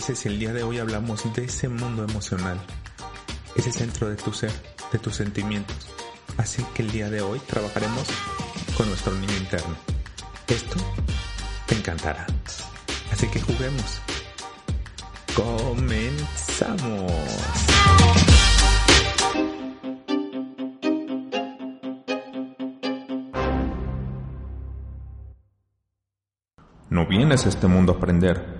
Si el día de hoy hablamos de ese mundo emocional? Ese centro de tu ser, de tus sentimientos. Así que el día de hoy trabajaremos con nuestro niño interno. Esto te encantará. Así que juguemos. Comenzamos. No vienes a este mundo a aprender,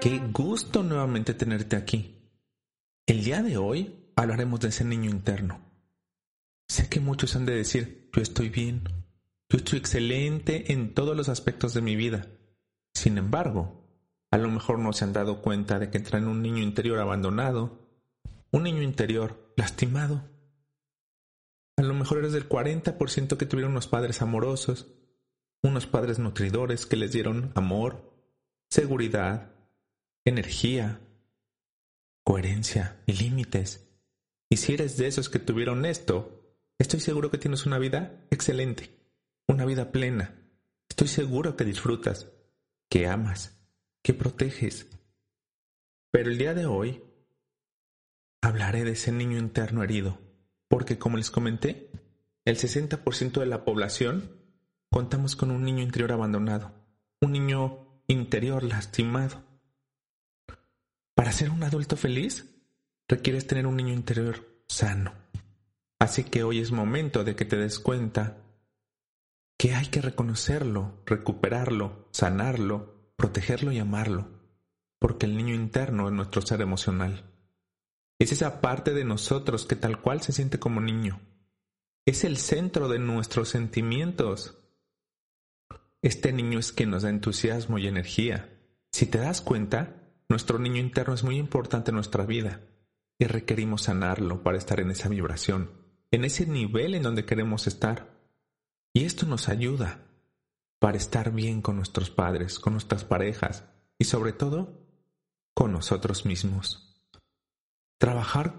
Qué gusto nuevamente tenerte aquí. El día de hoy hablaremos de ese niño interno. Sé que muchos han de decir, yo estoy bien, yo estoy excelente en todos los aspectos de mi vida. Sin embargo, a lo mejor no se han dado cuenta de que traen un niño interior abandonado, un niño interior lastimado. A lo mejor eres del 40% que tuvieron unos padres amorosos, unos padres nutridores que les dieron amor, seguridad, energía, coherencia y límites. Y si eres de esos que tuvieron esto, estoy seguro que tienes una vida excelente, una vida plena. Estoy seguro que disfrutas, que amas, que proteges. Pero el día de hoy hablaré de ese niño interno herido, porque como les comenté, el 60% de la población contamos con un niño interior abandonado, un niño interior lastimado. Para ser un adulto feliz, requieres tener un niño interior sano. Así que hoy es momento de que te des cuenta que hay que reconocerlo, recuperarlo, sanarlo, protegerlo y amarlo, porque el niño interno es nuestro ser emocional. Es esa parte de nosotros que tal cual se siente como niño. Es el centro de nuestros sentimientos. Este niño es quien nos da entusiasmo y energía. Si te das cuenta, nuestro niño interno es muy importante en nuestra vida y requerimos sanarlo para estar en esa vibración, en ese nivel en donde queremos estar. Y esto nos ayuda para estar bien con nuestros padres, con nuestras parejas y sobre todo con nosotros mismos. Trabajar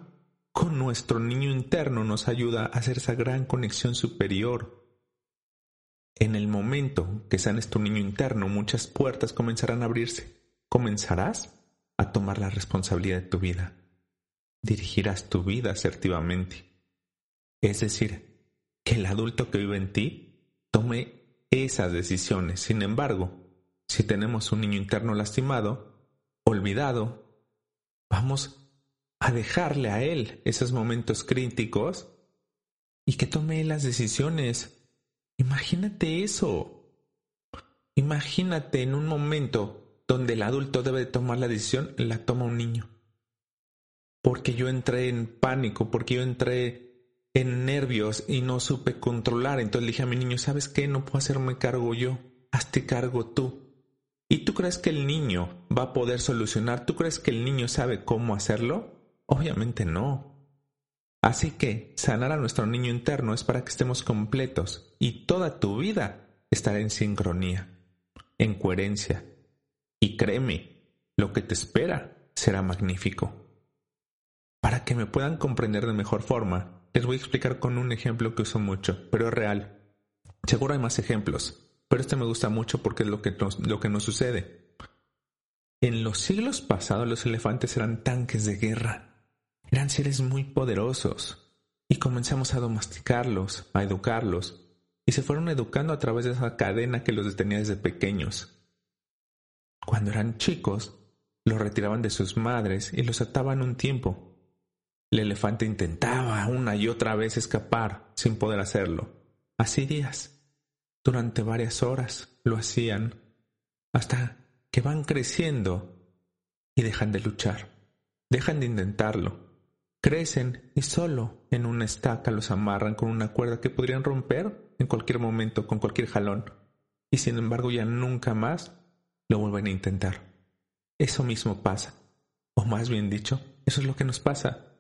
con nuestro niño interno nos ayuda a hacer esa gran conexión superior. En el momento que sanes tu niño interno, muchas puertas comenzarán a abrirse. Comenzarás a tomar la responsabilidad de tu vida. Dirigirás tu vida asertivamente. Es decir, que el adulto que vive en ti tome esas decisiones. Sin embargo, si tenemos un niño interno lastimado, olvidado, vamos a dejarle a él esos momentos críticos y que tome las decisiones. Imagínate eso. Imagínate en un momento donde el adulto debe tomar la decisión, la toma un niño. Porque yo entré en pánico, porque yo entré en nervios y no supe controlar. Entonces dije a mi niño, ¿sabes qué? No puedo hacerme cargo yo, hazte cargo tú. ¿Y tú crees que el niño va a poder solucionar? ¿Tú crees que el niño sabe cómo hacerlo? Obviamente no. Así que sanar a nuestro niño interno es para que estemos completos y toda tu vida estará en sincronía, en coherencia, y créeme, lo que te espera será magnífico. Para que me puedan comprender de mejor forma, les voy a explicar con un ejemplo que uso mucho, pero es real. Seguro hay más ejemplos, pero este me gusta mucho porque es lo que nos, lo que nos sucede. En los siglos pasados los elefantes eran tanques de guerra. Eran seres muy poderosos. Y comenzamos a domesticarlos, a educarlos, y se fueron educando a través de esa cadena que los detenía desde pequeños. Cuando eran chicos, los retiraban de sus madres y los ataban un tiempo. El elefante intentaba una y otra vez escapar sin poder hacerlo. Así días. Durante varias horas lo hacían hasta que van creciendo y dejan de luchar, dejan de intentarlo. Crecen y solo en una estaca los amarran con una cuerda que podrían romper en cualquier momento con cualquier jalón. Y sin embargo ya nunca más lo vuelven a intentar. Eso mismo pasa. O más bien dicho, eso es lo que nos pasa.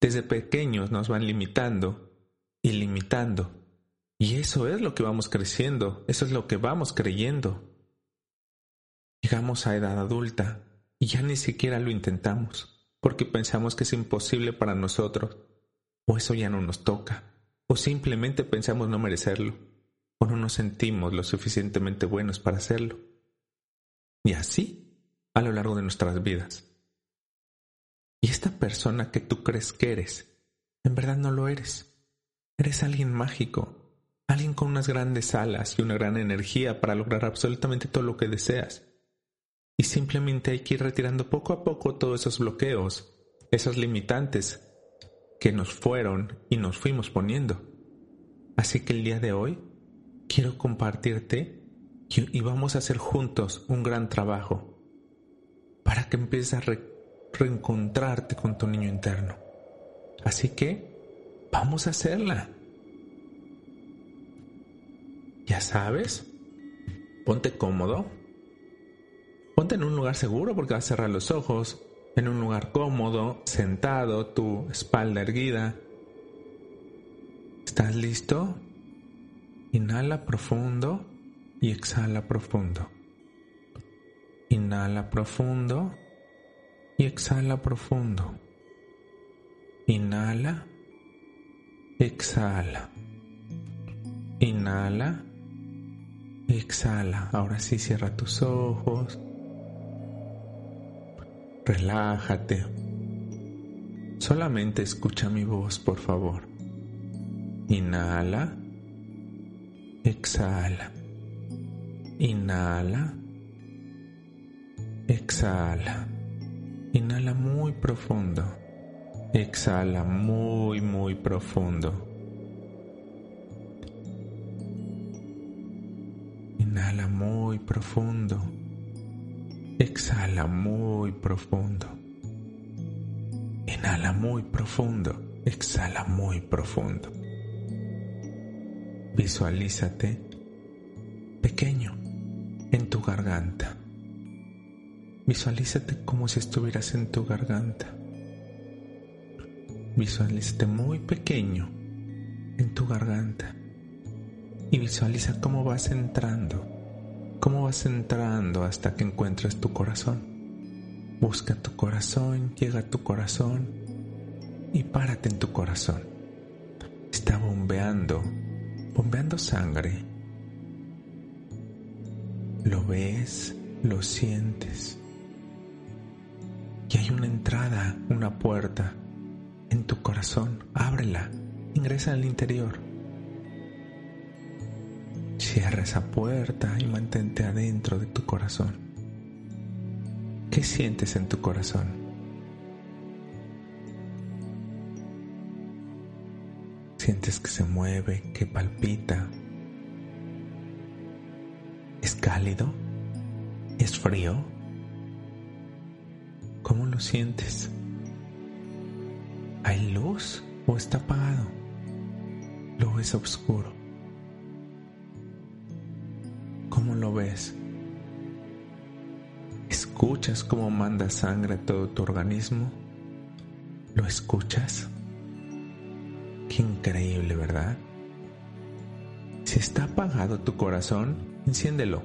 Desde pequeños nos van limitando y limitando. Y eso es lo que vamos creciendo, eso es lo que vamos creyendo. Llegamos a edad adulta y ya ni siquiera lo intentamos, porque pensamos que es imposible para nosotros, o eso ya no nos toca, o simplemente pensamos no merecerlo, o no nos sentimos lo suficientemente buenos para hacerlo. Y así a lo largo de nuestras vidas. Y esta persona que tú crees que eres, en verdad no lo eres. Eres alguien mágico, alguien con unas grandes alas y una gran energía para lograr absolutamente todo lo que deseas. Y simplemente hay que ir retirando poco a poco todos esos bloqueos, esos limitantes que nos fueron y nos fuimos poniendo. Así que el día de hoy quiero compartirte y vamos a hacer juntos un gran trabajo para que empieces a reencontrarte con tu niño interno. Así que vamos a hacerla. Ya sabes, ponte cómodo Ponte en un lugar seguro porque vas a cerrar los ojos, en un lugar cómodo, sentado, tu espalda erguida. ¿Estás listo? Inhala profundo y exhala profundo. Inhala profundo y exhala profundo. Inhala, exhala. Inhala, exhala. Ahora sí cierra tus ojos. Relájate. Solamente escucha mi voz, por favor. Inhala. Exhala. Inhala. Exhala. Inhala muy profundo. Exhala muy, muy profundo. Inhala muy profundo. Exhala muy profundo. Inhala muy profundo. Exhala muy profundo. Visualízate pequeño en tu garganta. Visualízate como si estuvieras en tu garganta. Visualízate muy pequeño en tu garganta. Y visualiza cómo vas entrando cómo vas entrando hasta que encuentres tu corazón. Busca tu corazón, llega a tu corazón y párate en tu corazón. Está bombeando, bombeando sangre. Lo ves, lo sientes. Y hay una entrada, una puerta en tu corazón. Ábrela, ingresa al interior. Cierra esa puerta y mantente adentro de tu corazón. ¿Qué sientes en tu corazón? Sientes que se mueve, que palpita. ¿Es cálido? ¿Es frío? ¿Cómo lo sientes? ¿Hay luz o está apagado? ¿Lo es oscuro? ¿Cómo lo ves? ¿Escuchas cómo manda sangre a todo tu organismo? ¿Lo escuchas? Qué increíble, ¿verdad? Si está apagado tu corazón, enciéndelo.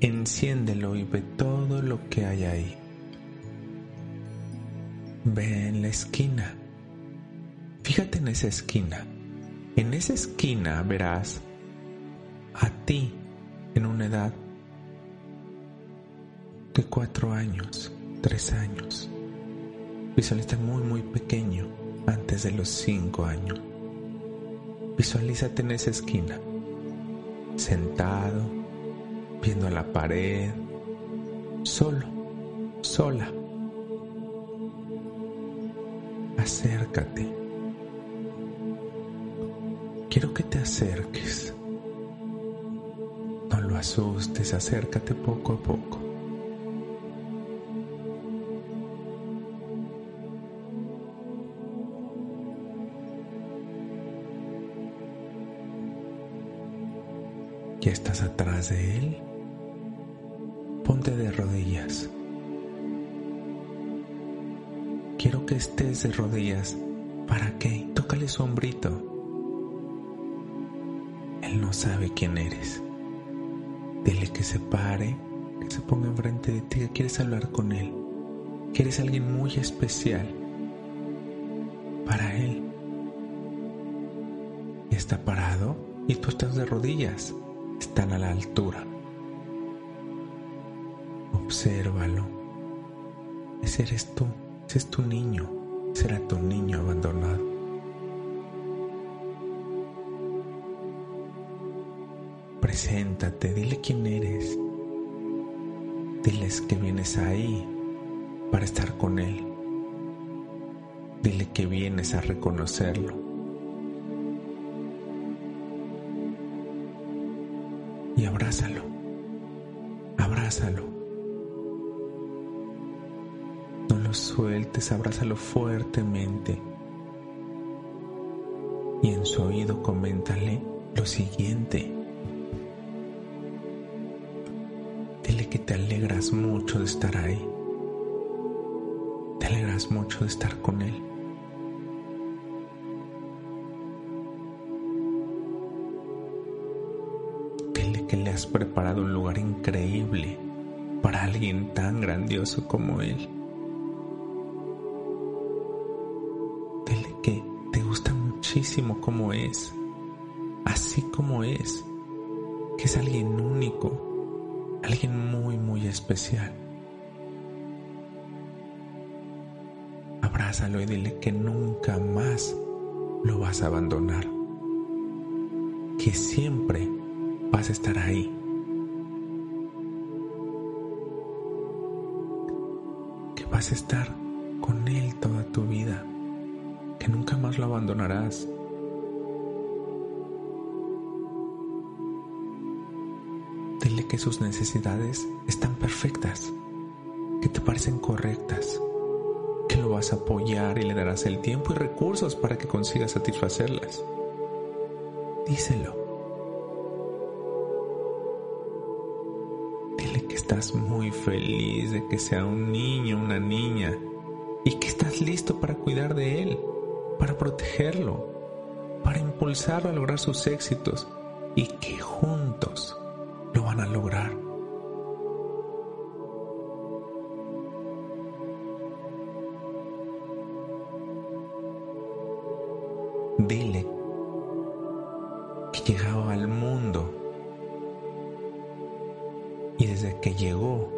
Enciéndelo y ve todo lo que hay ahí. Ve en la esquina. Fíjate en esa esquina. En esa esquina verás a ti en una edad que cuatro años, tres años. Visualiza muy muy pequeño antes de los cinco años. Visualízate en esa esquina, sentado, viendo la pared, solo, sola. Acércate. Quiero que te acerques. Asustes, acércate poco a poco. Ya estás atrás de él. Ponte de rodillas. Quiero que estés de rodillas. ¿Para qué? Tócale su hombrito. Él no sabe quién eres. Dile que se pare, que se ponga enfrente de ti, que quieres hablar con él, que eres alguien muy especial para él. Está parado y tú estás de rodillas están a la altura. Obsérvalo. Ese eres tú, ese es tu niño, será tu niño abandonado. Preséntate, dile quién eres. Diles que vienes ahí para estar con él. Dile que vienes a reconocerlo. y abrázalo, abrázalo. No lo sueltes, abrázalo fuertemente. Y en su oído coméntale lo siguiente. Dile que te alegras mucho de estar ahí. Te alegras mucho de estar con él. que le has preparado un lugar increíble para alguien tan grandioso como él. Dile que te gusta muchísimo como es, así como es, que es alguien único, alguien muy, muy especial. Abrázalo y dile que nunca más lo vas a abandonar, que siempre vas a estar ahí. Que vas a estar con Él toda tu vida, que nunca más lo abandonarás. Que sus necesidades están perfectas, que te parecen correctas, que lo vas a apoyar y le darás el tiempo y recursos para que consiga satisfacerlas. Díselo. estás muy feliz de que sea un niño, una niña, y que estás listo para cuidar de él, para protegerlo, para impulsarlo a lograr sus éxitos y que juntos lo van a lograr. Dile que llegaba al mundo y desde que llegó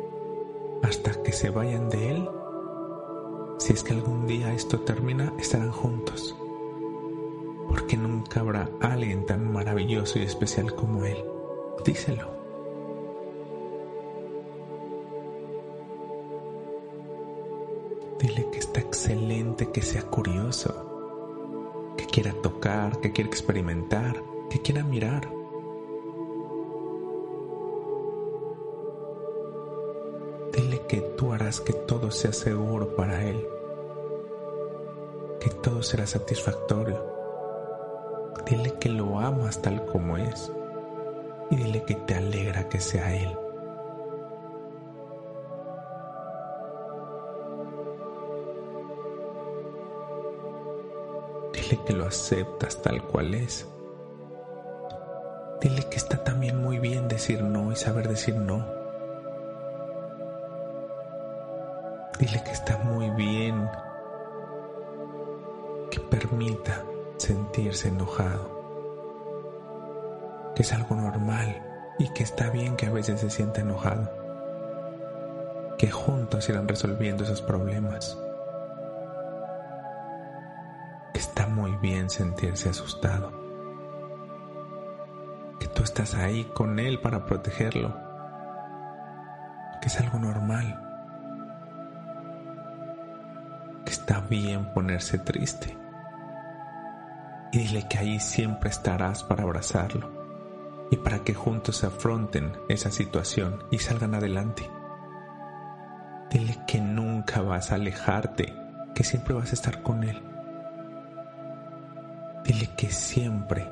hasta que se vayan de él, si es que algún día esto termina, estarán juntos. Porque nunca habrá alguien tan maravilloso y especial como él. Díselo. Que tú harás que todo sea seguro para Él, que todo será satisfactorio. Dile que lo amas tal como es y dile que te alegra que sea Él. Dile que lo aceptas tal cual es. Dile que está también muy bien decir no y saber decir no. Sentirse enojado, que es algo normal y que está bien que a veces se sienta enojado, que juntos irán resolviendo esos problemas. Está muy bien sentirse asustado. Que tú estás ahí con él para protegerlo. Que es algo normal. Que está bien ponerse triste. Y dile que ahí siempre estarás para abrazarlo y para que juntos afronten esa situación y salgan adelante. Dile que nunca vas a alejarte, que siempre vas a estar con Él. Dile que siempre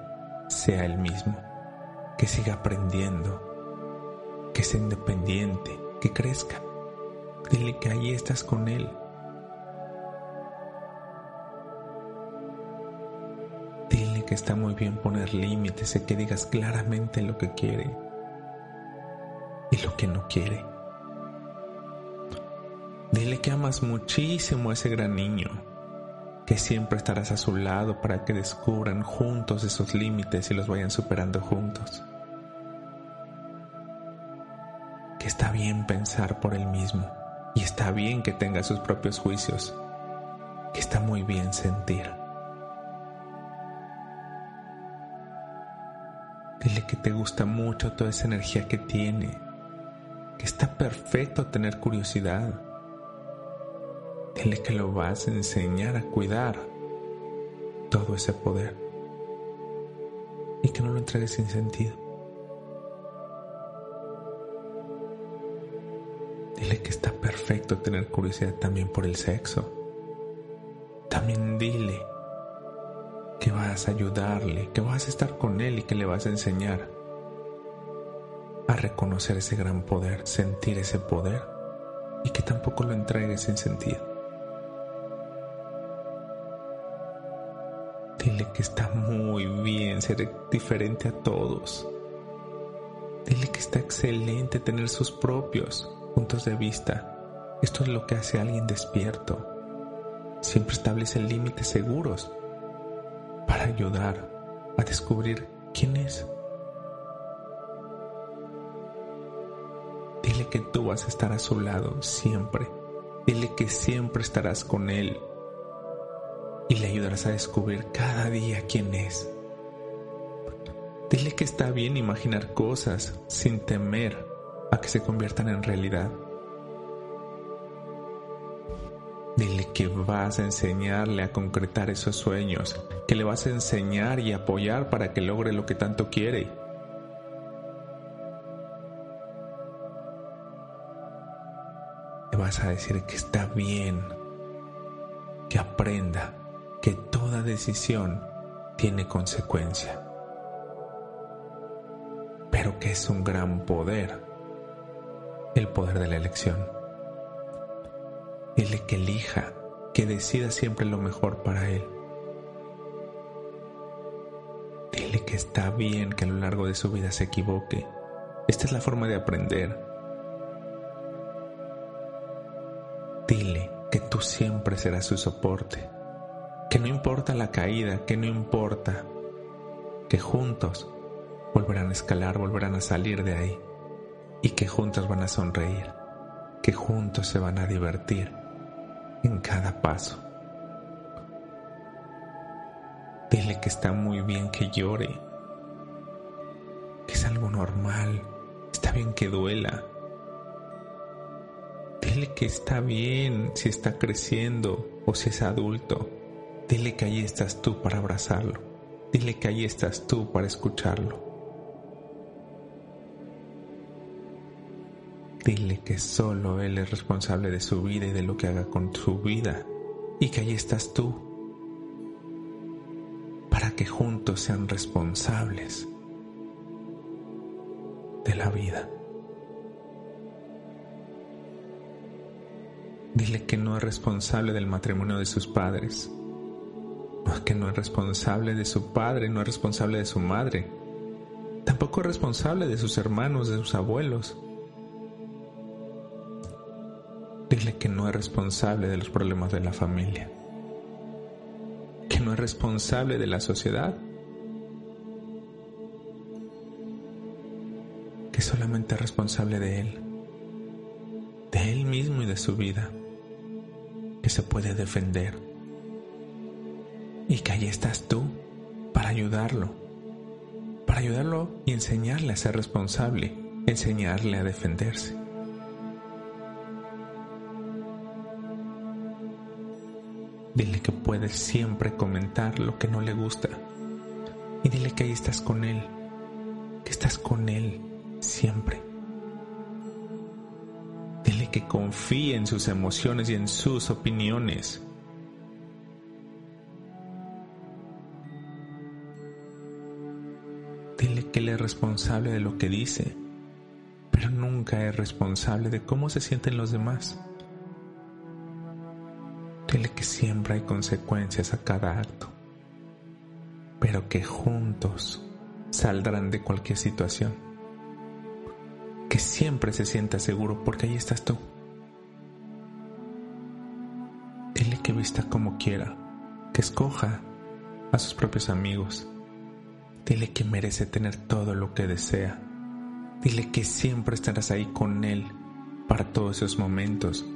sea el mismo, que siga aprendiendo, que sea independiente, que crezca. Dile que ahí estás con Él que está muy bien poner límites y que digas claramente lo que quiere y lo que no quiere. Dile que amas muchísimo a ese gran niño, que siempre estarás a su lado para que descubran juntos esos límites y los vayan superando juntos. Que está bien pensar por él mismo y está bien que tenga sus propios juicios, que está muy bien sentir. Que te gusta mucho toda esa energía que tiene, que está perfecto tener curiosidad. Dile que lo vas a enseñar a cuidar todo ese poder y que no lo entregues sin sentido. Dile que está perfecto tener curiosidad también por el sexo. También dile vas a ayudarle, que vas a estar con él y que le vas a enseñar a reconocer ese gran poder, sentir ese poder y que tampoco lo entregues sin sentido. Dile que está muy bien ser diferente a todos. Dile que está excelente tener sus propios puntos de vista. Esto es lo que hace a alguien despierto. Siempre establece límites seguros para ayudar a descubrir quién es. Dile que tú vas a estar a su lado siempre. Dile que siempre estarás con él y le ayudarás a descubrir cada día quién es. Dile que está bien imaginar cosas sin temer a que se conviertan en realidad. Dile que vas a enseñarle a concretar esos sueños, que le vas a enseñar y apoyar para que logre lo que tanto quiere. Le vas a decir que está bien, que aprenda que toda decisión tiene consecuencia, pero que es un gran poder, el poder de la elección. Dile que elija, que decida siempre lo mejor para él. Dile que está bien que a lo largo de su vida se equivoque. Esta es la forma de aprender. Dile que tú siempre serás su soporte, que no importa la caída, que no importa, que juntos volverán a escalar, volverán a salir de ahí y que juntos van a sonreír, que juntos se van a divertir en cada paso. Dile que está muy bien que llore, que es algo normal, está bien que duela. Dile que está bien si está creciendo o si es adulto. Dile que ahí estás tú para abrazarlo. Dile que ahí estás tú para escucharlo. Dile que solo Él es responsable de su vida y de lo que haga con su vida y que ahí estás tú para que juntos sean responsables de la vida. Dile que no es responsable del matrimonio de sus padres, que no es responsable de su padre, no es responsable de su madre, tampoco es responsable de sus hermanos, de sus abuelos Dile que no es responsable de los problemas de la familia, que no es responsable de la sociedad, que solamente es responsable de él, de él mismo y de su vida, que se puede defender y que ahí estás tú para ayudarlo, para ayudarlo y enseñarle a ser responsable, enseñarle a defenderse. Dile que puedes siempre comentar lo que no le gusta. Y dile que ahí estás con él, que estás con él siempre. Dile que confíe en sus emociones y en sus opiniones. Dile que él es responsable de lo que dice, pero nunca es responsable de cómo se sienten los demás. Dile que siempre hay consecuencias a cada acto, pero que juntos saldrán de cualquier situación. Que siempre se sienta seguro porque ahí estás tú. Dile que vista como quiera, que escoja a sus propios amigos. Dile que merece tener todo lo que desea. Dile que siempre estarás ahí con él para todos esos momentos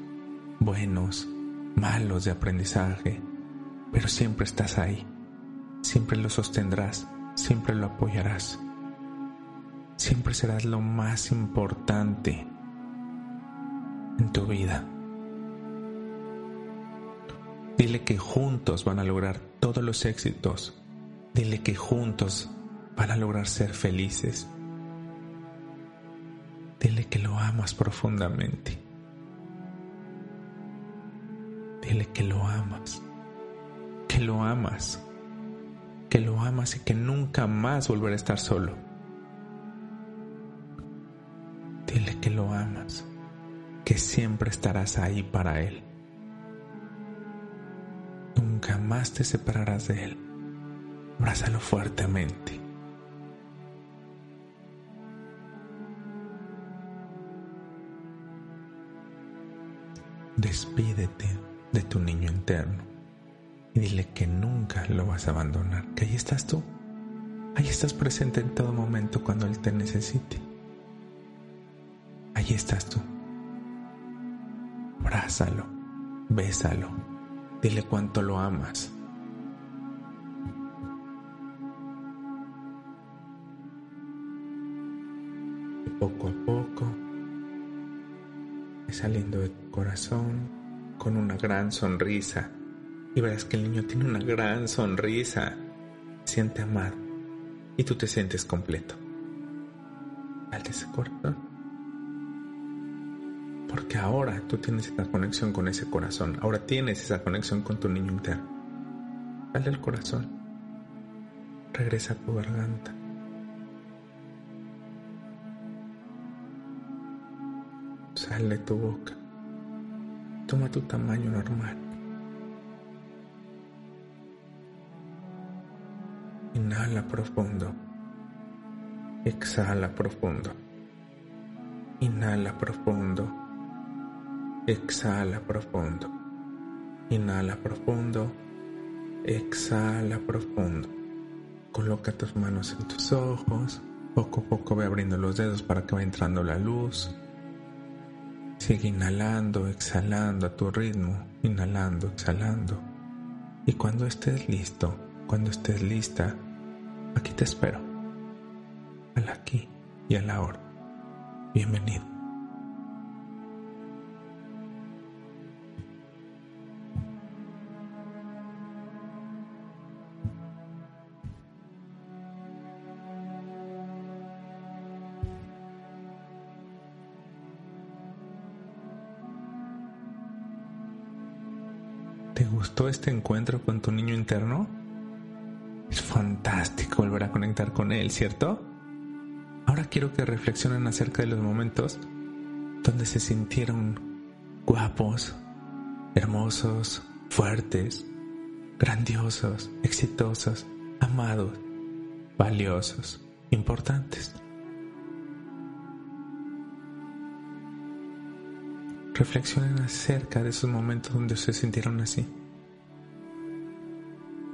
buenos, malos de aprendizaje, pero siempre estás ahí, siempre lo sostendrás, siempre lo apoyarás, siempre serás lo más importante en tu vida. Dile que juntos van a lograr todos los éxitos. Dile que juntos van a lograr ser felices. Dile que lo amas profundamente. Dile que lo amas, que lo amas, que lo amas y que nunca más volverá a estar solo. Dile que lo amas, que siempre estarás ahí para él. Nunca más te separarás de él. Abrázalo fuertemente. Despídete de tu niño interno y dile que nunca lo vas a abandonar, que ahí estás tú, ahí estás presente en todo momento cuando Él te necesite. Ahí estás tú. Abrázalo, bésalo, dile cuánto lo amas. Poco a poco, saliendo de tu corazón, con una gran sonrisa y verás que el niño tiene una gran sonrisa. Siente amado y tú te sientes completo. Dale ese corazón. Porque ahora tú tienes esa conexión con ese corazón. Ahora tienes esa conexión con tu niño interno. Dale el corazón. Regresa a tu garganta. Sale tu boca. Toma tu tamaño normal. Inhala profundo. Exhala profundo. Inhala profundo. Exhala profundo. Inhala profundo. Exhala profundo. Coloca tus manos en tus ojos. Poco a poco ve abriendo los dedos para que vaya entrando la luz. Sigue inhalando, exhalando a tu ritmo, inhalando, exhalando. Y cuando estés listo, cuando estés lista, aquí te espero. Al aquí y a la hora. Bienvenido. ¿Te gustó este encuentro con tu niño interno? Es fantástico volver a conectar con él, ¿cierto? Ahora quiero que reflexionen acerca de los momentos donde se sintieron guapos, hermosos, fuertes, grandiosos, exitosos, amados, valiosos, importantes. Reflexionen acerca de esos momentos donde se sintieron así.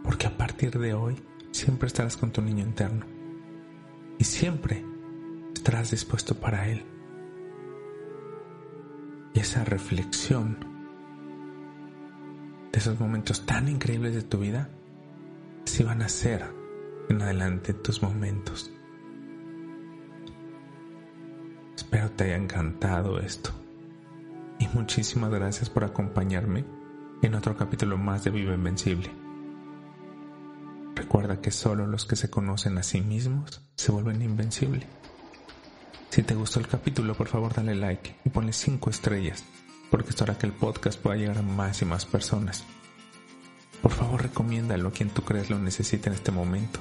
Porque a partir de hoy siempre estarás con tu niño interno. Y siempre estarás dispuesto para él. y esa reflexión de esos momentos tan increíbles de tu vida, si van a ser en adelante tus momentos. Espero te haya encantado esto. Y muchísimas gracias por acompañarme en otro capítulo más de Viva Invencible. Recuerda que solo los que se conocen a sí mismos se vuelven invencibles. Si te gustó el capítulo, por favor dale like y ponle 5 estrellas, porque esto hará que el podcast pueda llegar a más y más personas. Por favor recomiéndalo a quien tú crees lo necesita en este momento,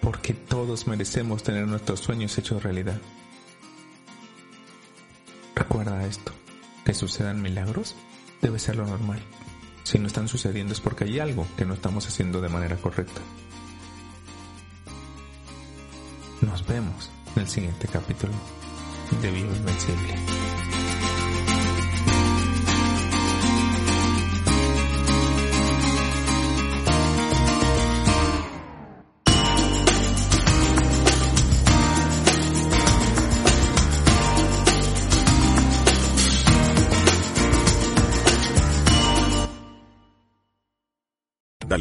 porque todos merecemos tener nuestros sueños hechos realidad. Recuerda esto, que sucedan milagros debe ser lo normal. Si no están sucediendo es porque hay algo que no estamos haciendo de manera correcta. Nos vemos en el siguiente capítulo de Vivo Invencible.